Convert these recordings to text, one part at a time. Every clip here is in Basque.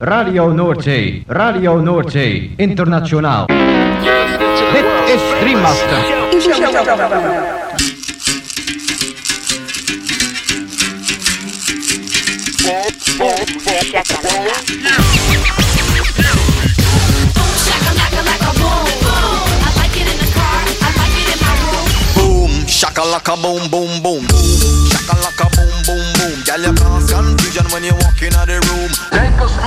Radio Noordzee, Radio Noordzee, internationaal. Dit is Dreammaster. Shakalaka boom boom boom.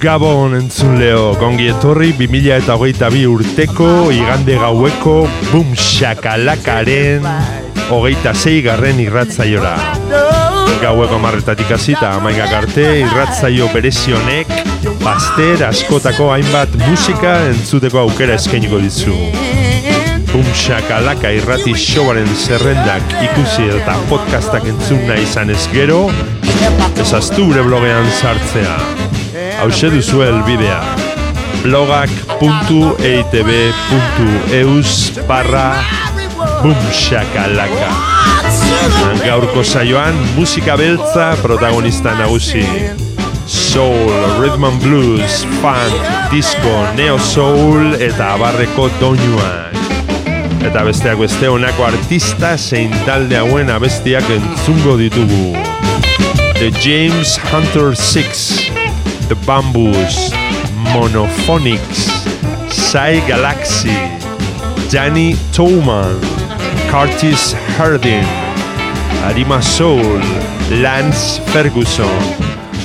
Gabon entzun leo, gongi etorri 2000 eta hogeita bi urteko igande gaueko bum shakalakaren hogeita zei garren irratzaiora. Gaueko marretatik hasita amaigak arte irratzaio berezionek baster askotako hainbat musika entzuteko aukera eskainiko dizu. Bum shakalaka irrati showaren zerrendak ikusi eta podcastak entzun nahi izan ez gero, ezaztu gure blogean sartzea. Hauxe duzu elbidea blogak.eitb.eus barra bumshakalaka Gaurko saioan musika beltza protagonista nagusi. Soul, Rhythm and Blues, Funk, Disco, Neo Soul eta abarreko doinuak. Eta besteak beste honako artista zein talde hauen abestiak entzungo ditugu. The James Hunter Six, The Bamboos, Monophonics, Psy Galaxy, Danny Tolman, Curtis Hardin, Arima Soul, Lance Ferguson,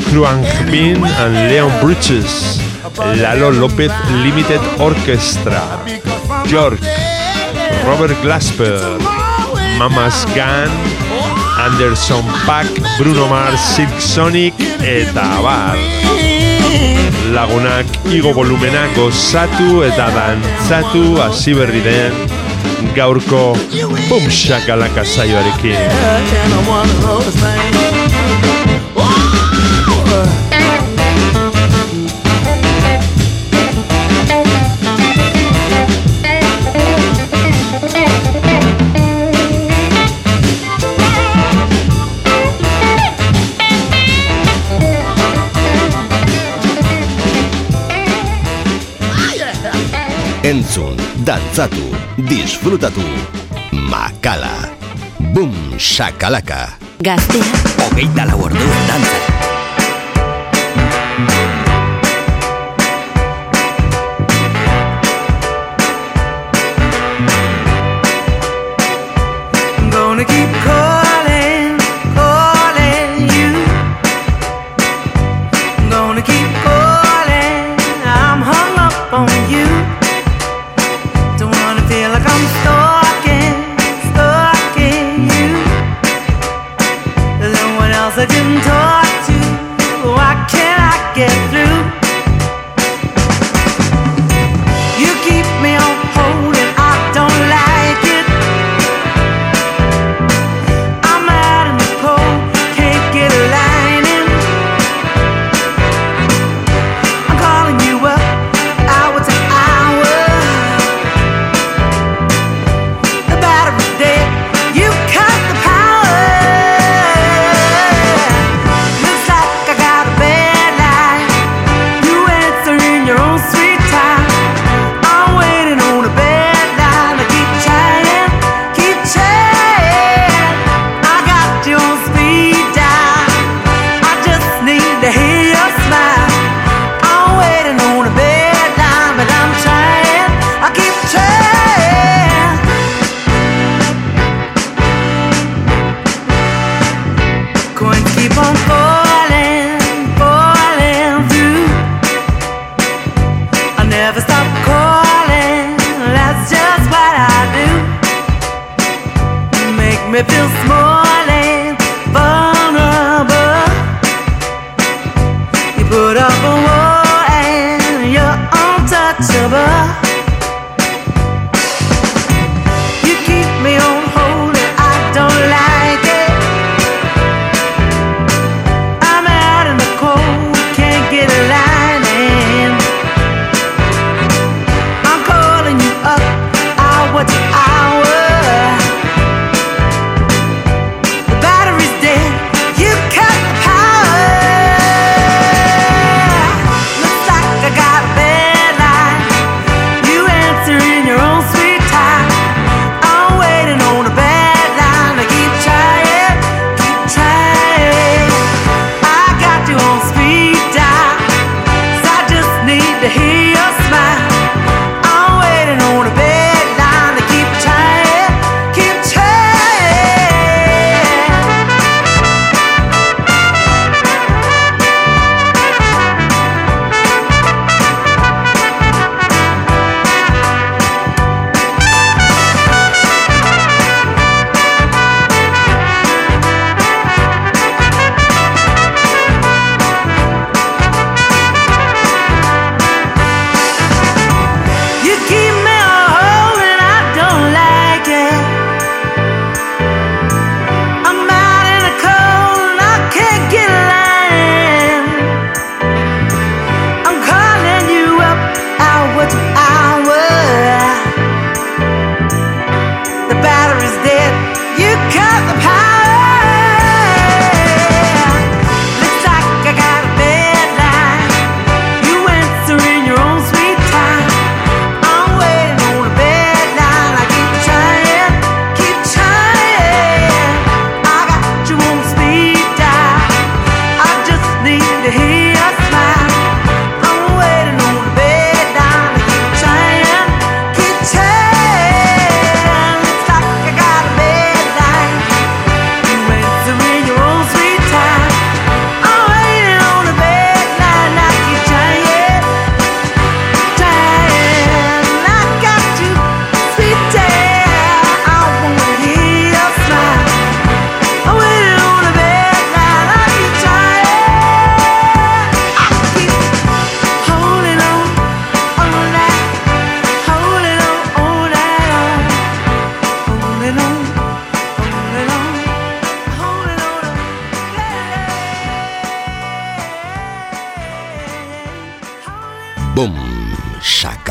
Kluang Bin and Leon Bridges, Lalo Lopez Limited Orchestra, York, Robert Glasper, Mamas Gun, Anderson Paak, Bruno Mars, Silk Sonic eta abar. Lagunak igo volumena gozatu eta dantzatu hasi berri den gaurko bum shakalaka dantzatu, disfrutatu. Makala. Bum, shakalaka. Gaztea. Hogeita lau ordu dantza.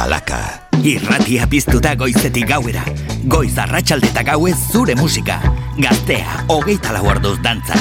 Galaka. Irratia piztuta goizetik gauera. Goiz arratsalde eta gauez zure musika. Gaztea, hogeita lau orduz dantza.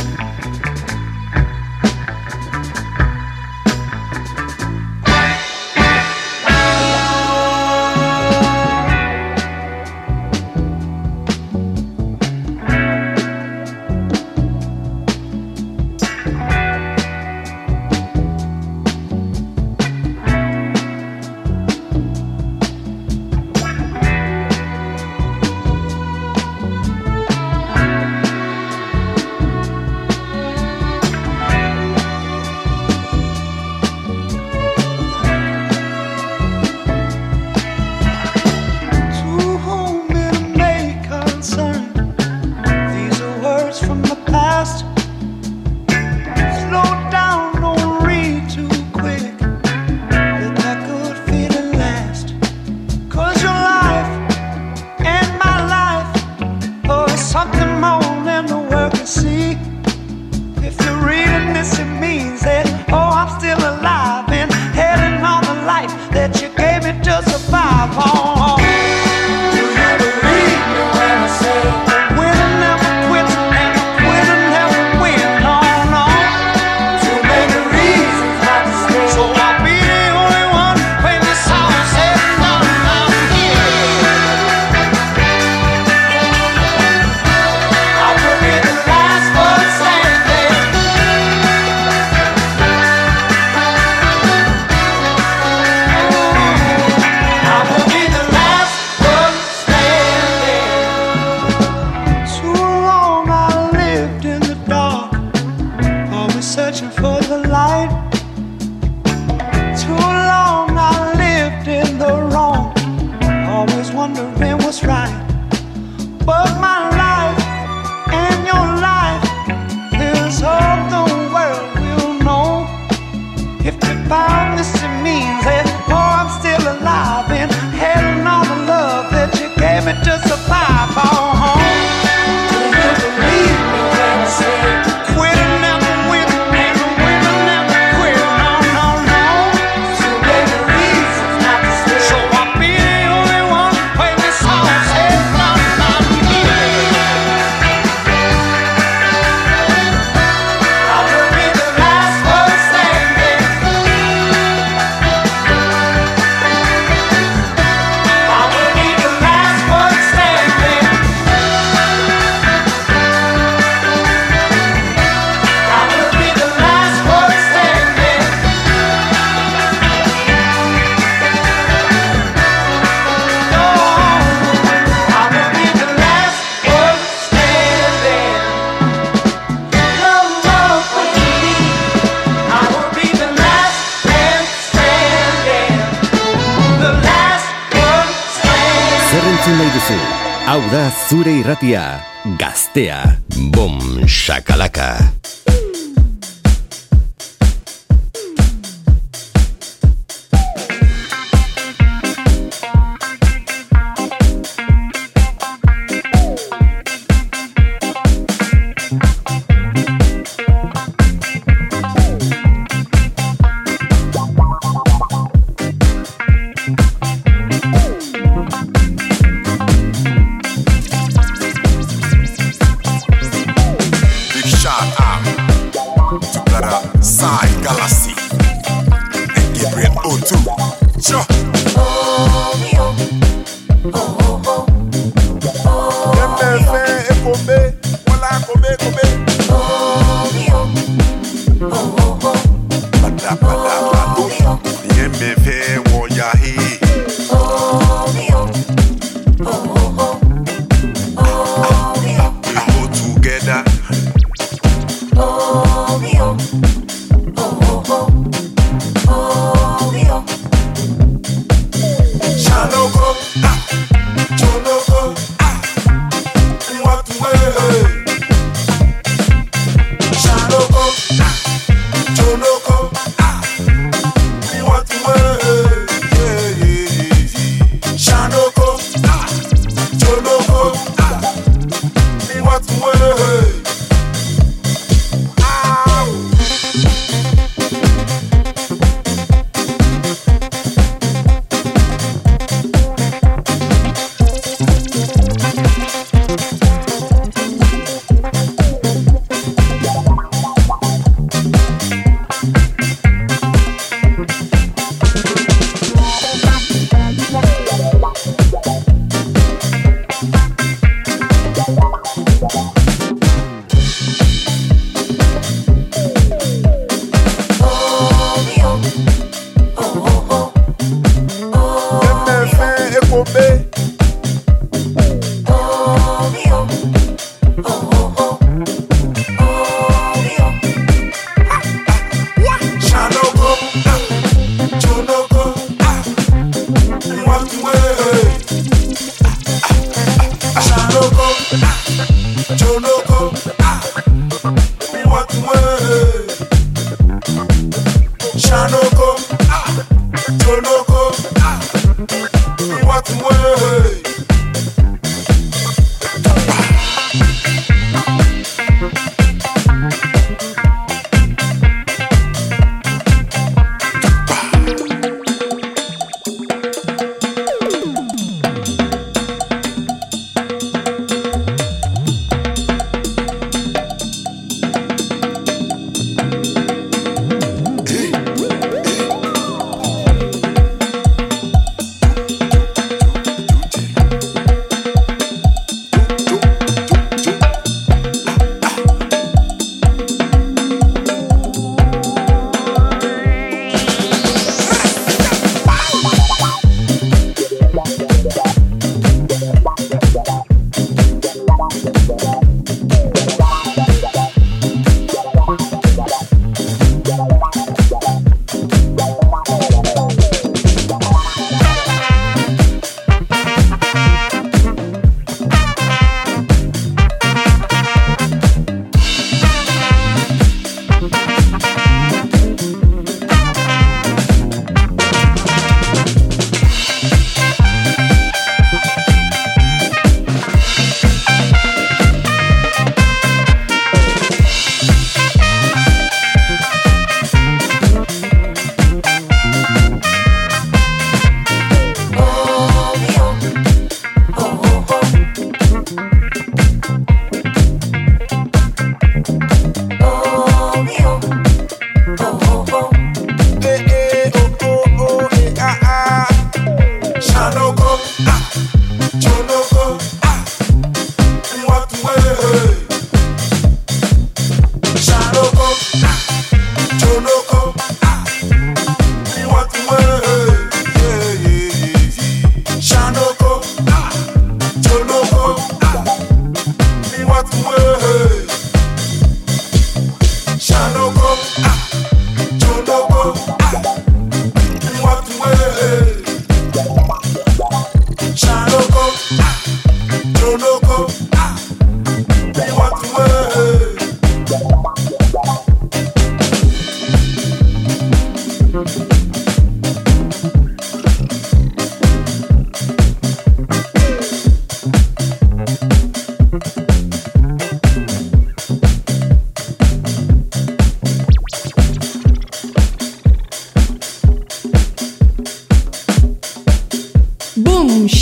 Irratia, gaztea.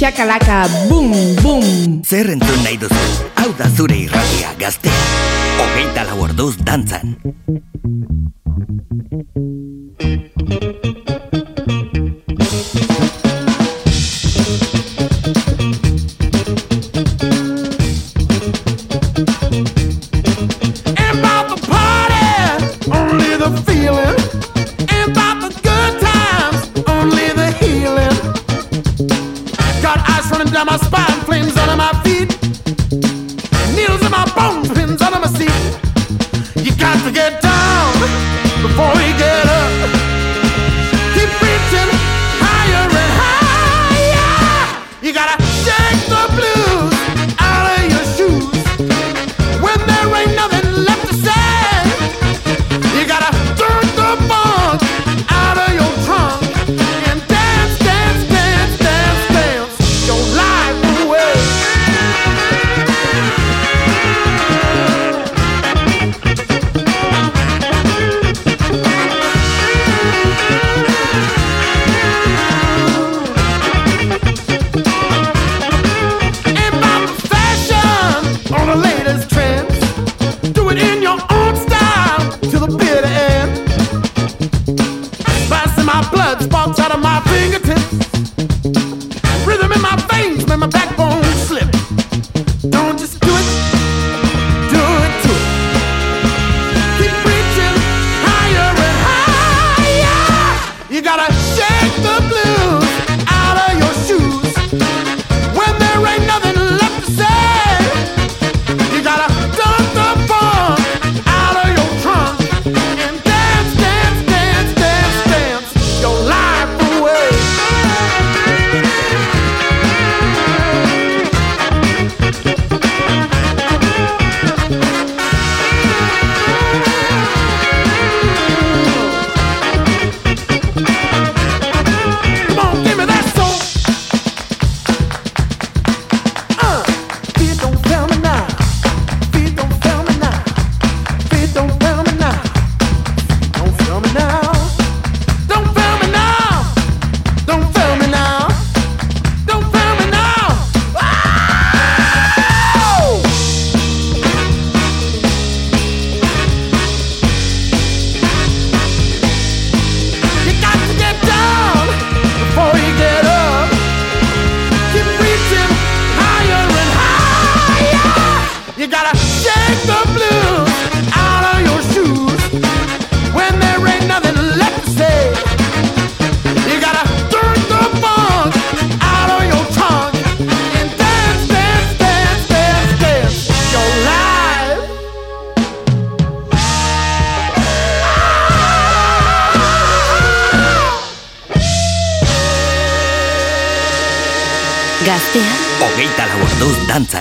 Chacalac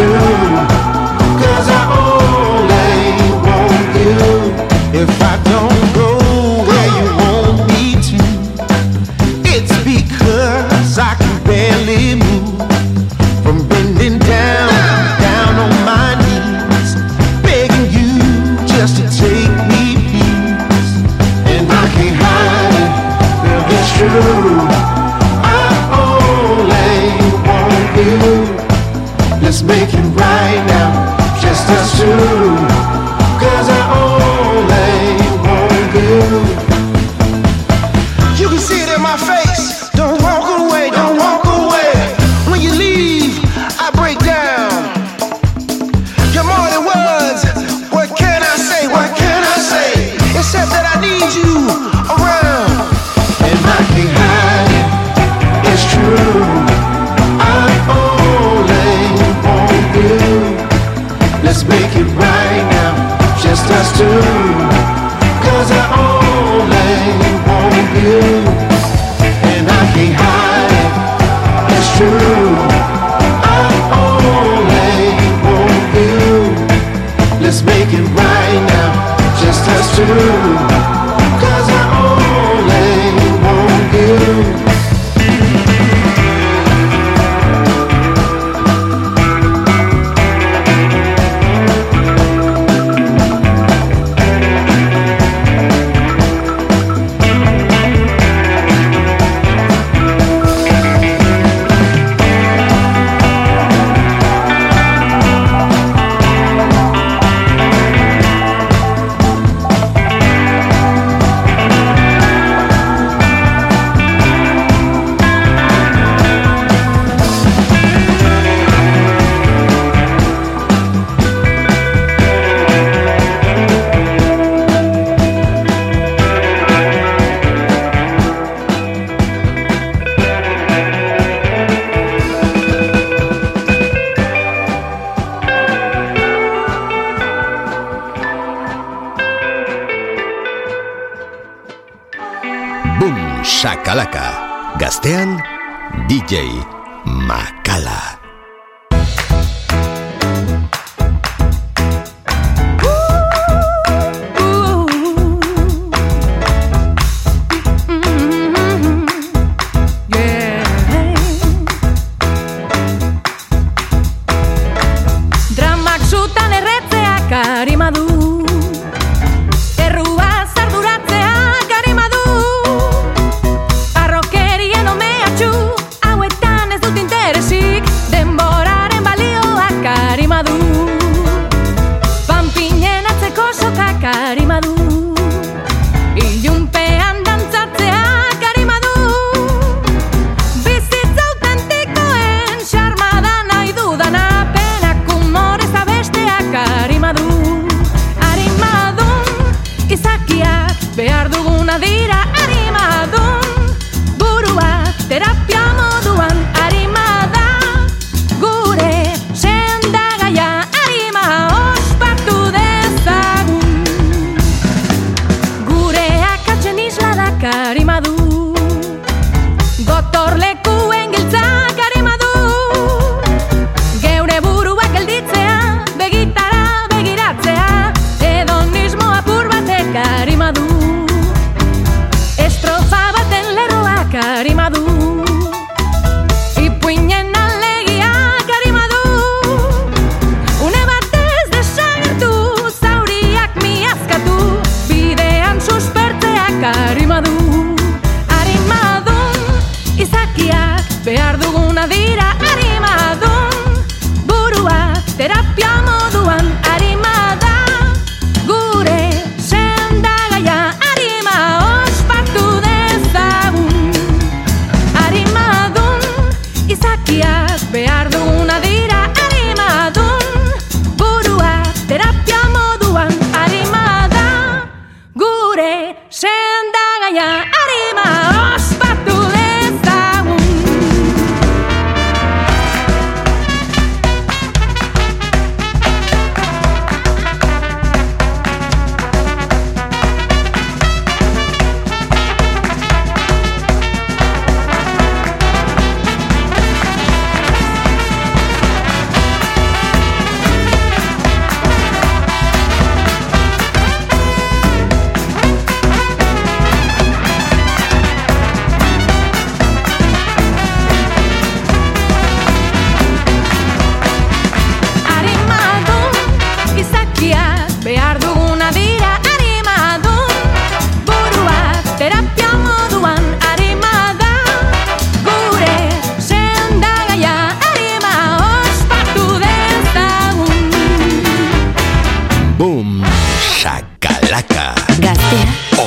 to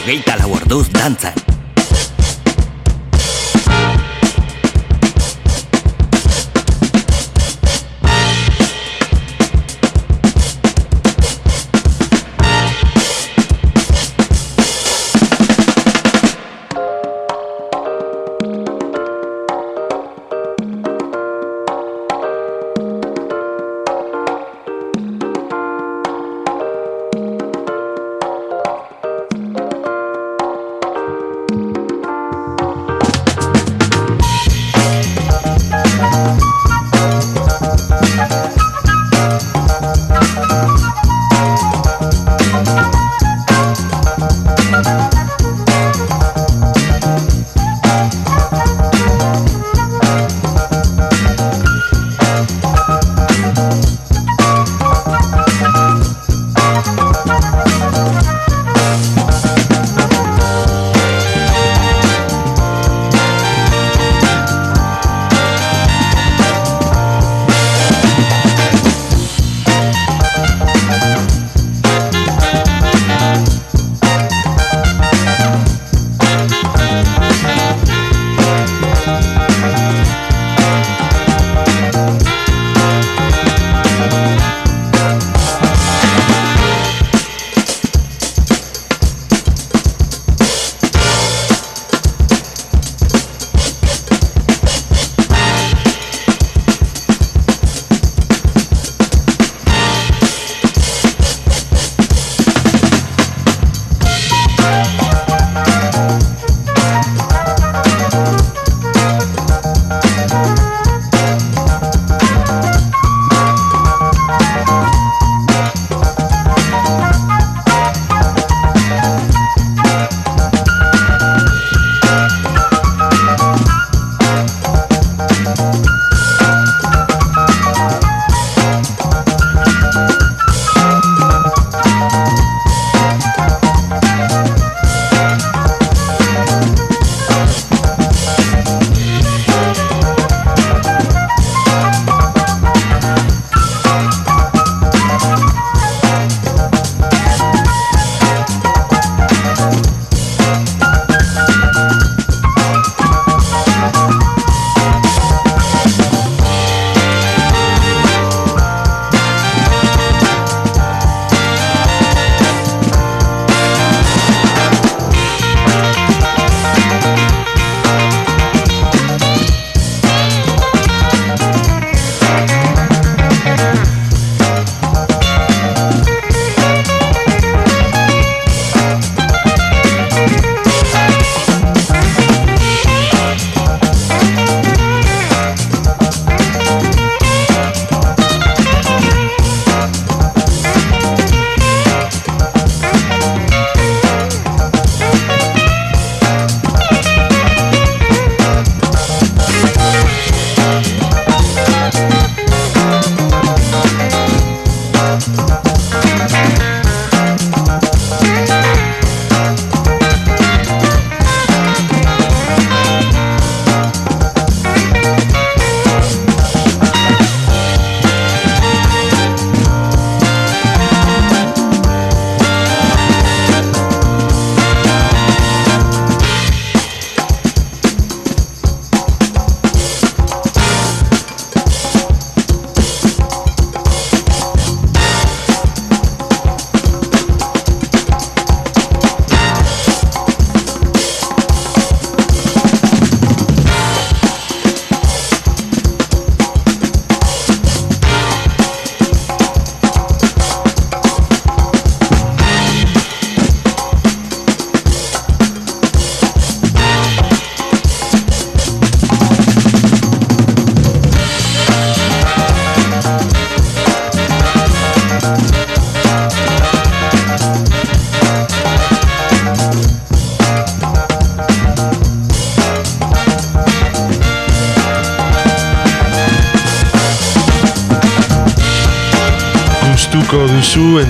hogueita la guardús danzan.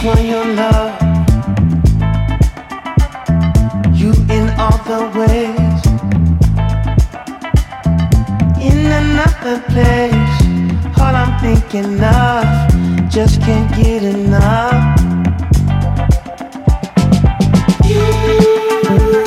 For your love. You in all the ways in another place. All I'm thinking of, just can't get enough. You,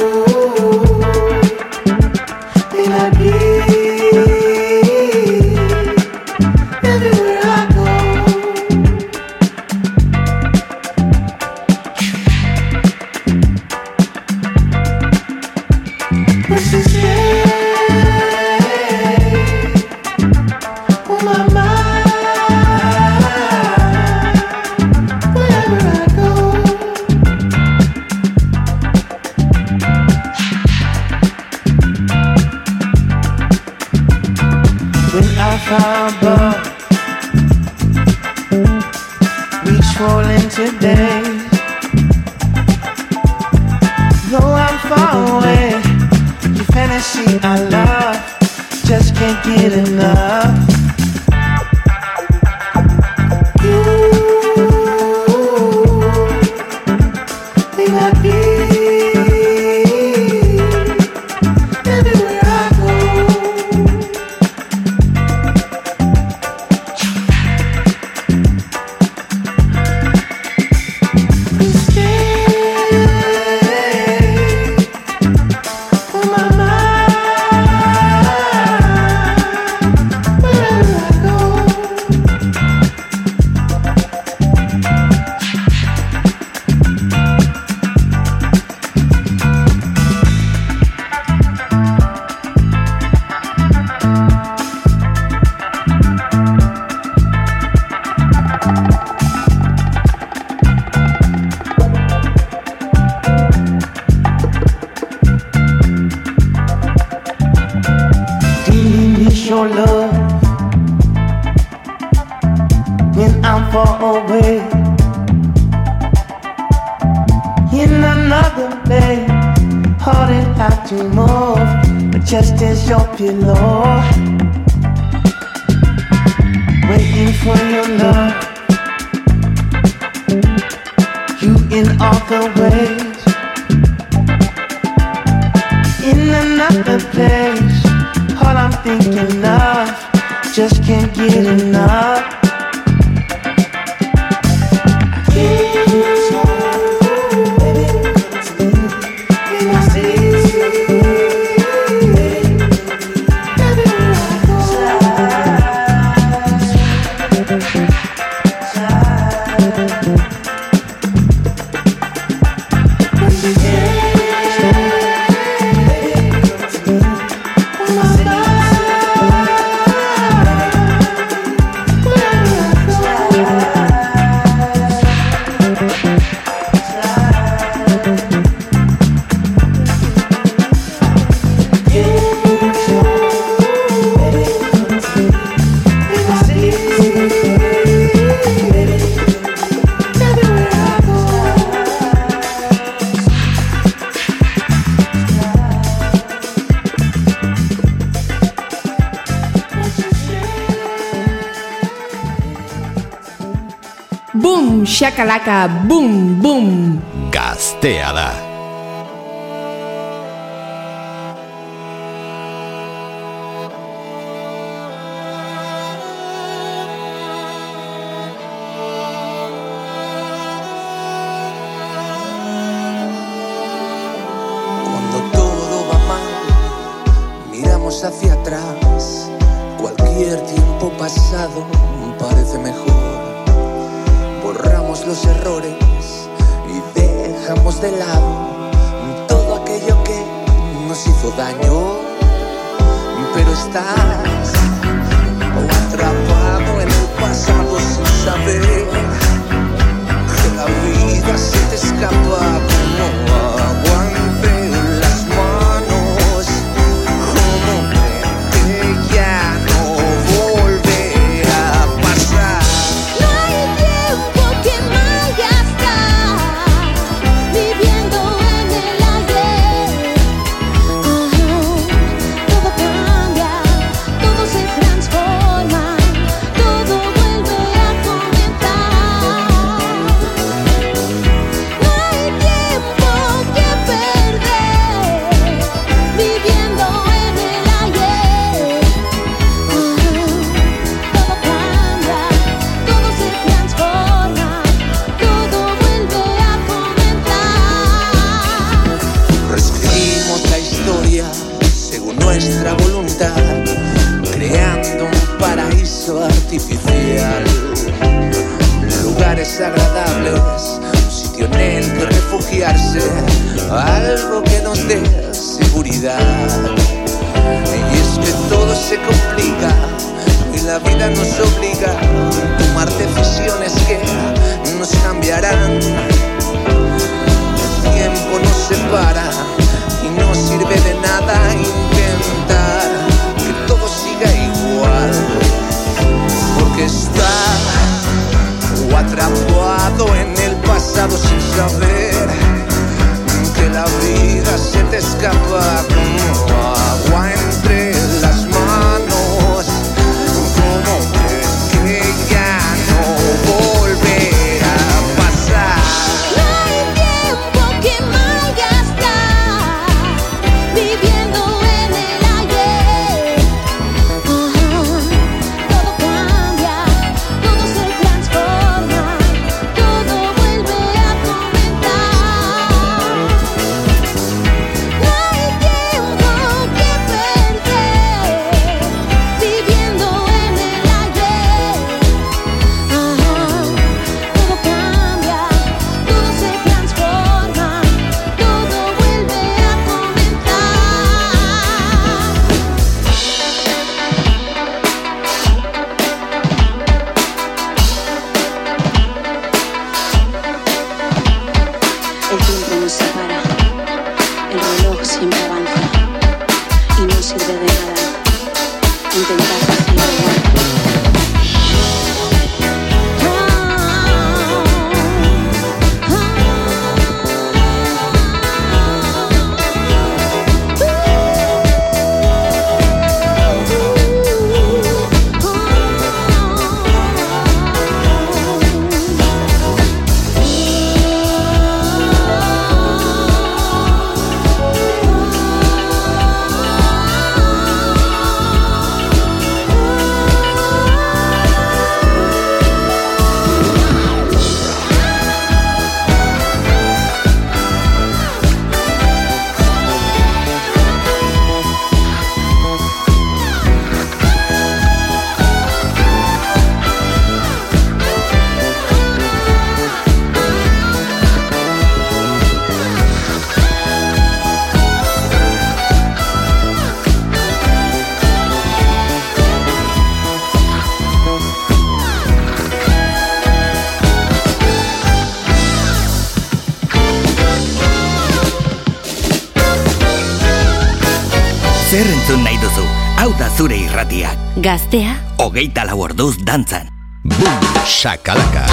Boom, shakalaka, boom, boom. Gasteada. hacia atrás, cualquier tiempo pasado de lado todo aquello que nos hizo daño. Pero estás atrapado en el pasado sin saber que la vida se te escapa que nos dé seguridad. Y es que todo se complica y la vida nos obliga a tomar decisiones que nos cambiarán. El tiempo nos separa y no sirve de nada intentar que todo siga igual. Porque está atrapado en el pasado sin saber que la vida se te escapa como agua. Entre Gaztea, Hogeita lau orduz dantzan. Boom, shakalaka.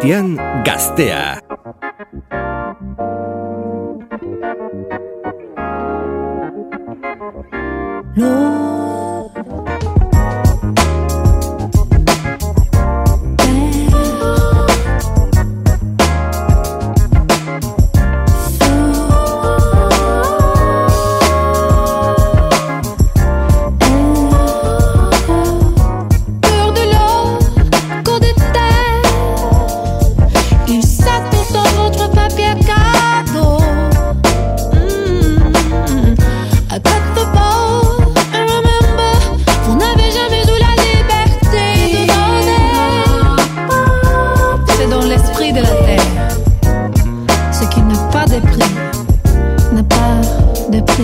irratian gaztea.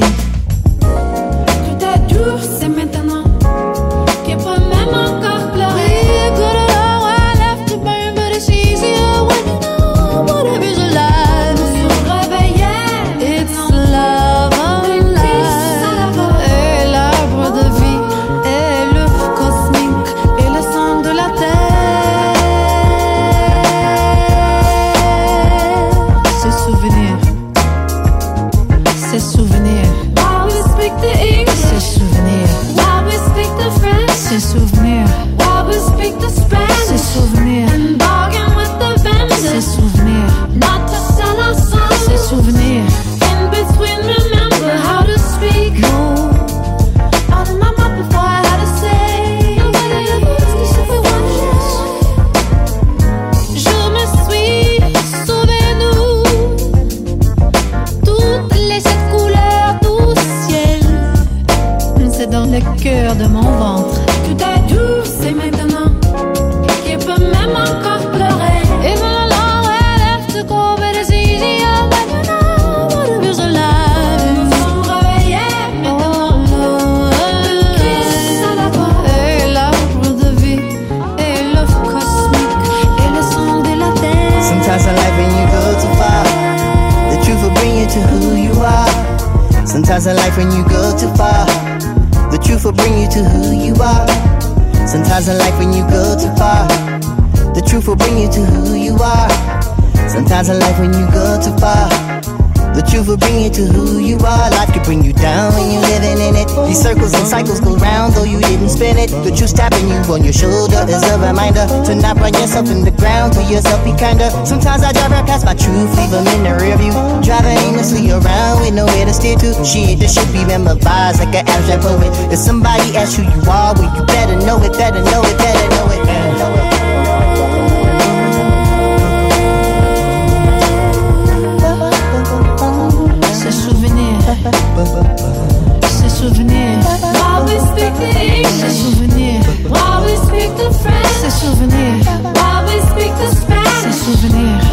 see. on your shoulder is a reminder to not run yourself in the ground. To yourself, be kinder. Sometimes I drive right past my truth, leave them in the rearview. Driving aimlessly around with nowhere to steer to. She ain't should be memorized like an abstract poet. If somebody asks who you are, well, you better know it, better know it, better know it, better know it. Se souvenir. Se souvenir. While we speak the French? C'est souvenir. While we speak the Spanish? C'est souvenir.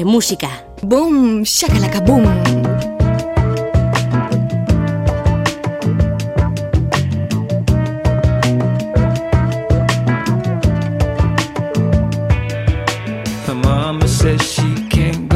de música. Boom, shakalaka boom. says she can't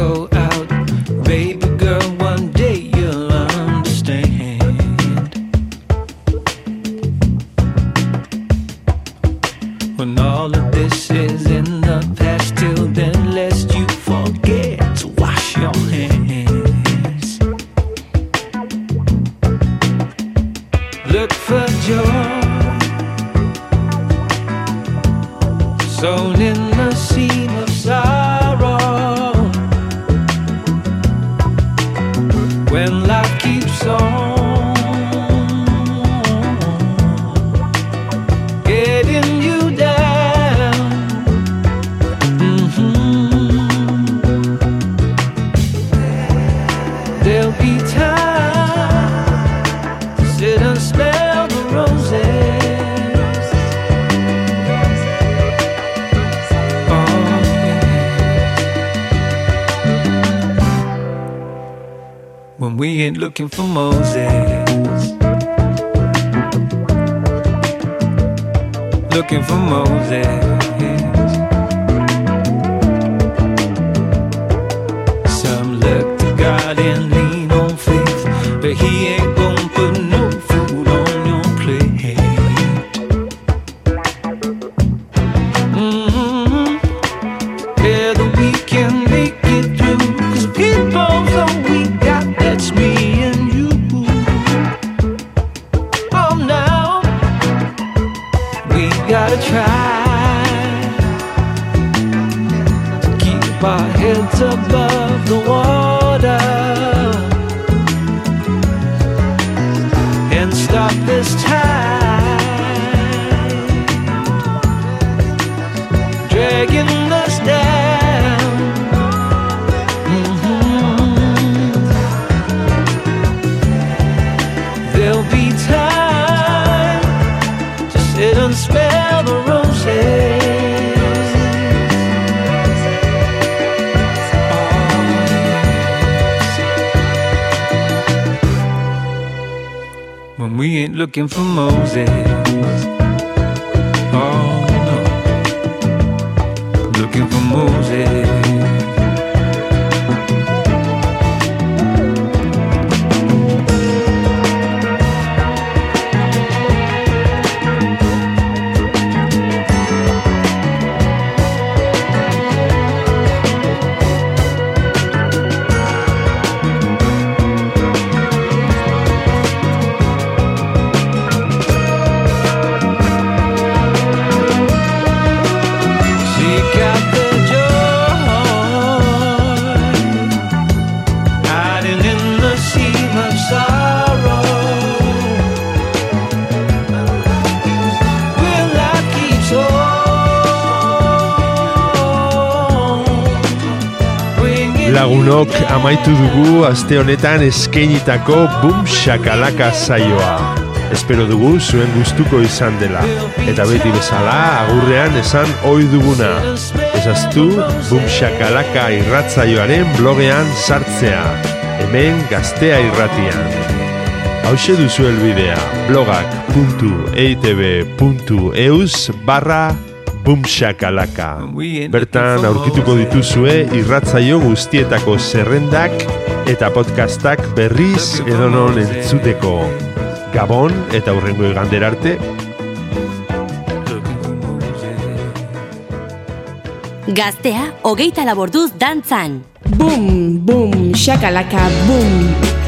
this time. looking for Moses. amaitu dugu aste honetan eskeinitako Boom Shakalaka saioa. Espero dugu zuen gustuko izan dela. Eta beti bezala, agurrean esan ohi duguna. Ezaztu, Boom Shakalaka irratzaioaren blogean sartzea. Hemen gaztea irratian. Hau duzu elbidea, blogak.eitb.eus e barra blogak.eitb.eus barra Bumxakalaka. Bertan aurkituko dituzue irratzaio guztietako zerrendak eta podcastak berriz edonon entzuteko. Gabon eta hurrengo igander arte. Gaztea, hogeita laborduz dantzan. Bum, bum, shakalaka, bum.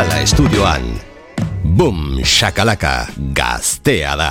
Makala estudioan. Boom, shakalaka, gaztea da.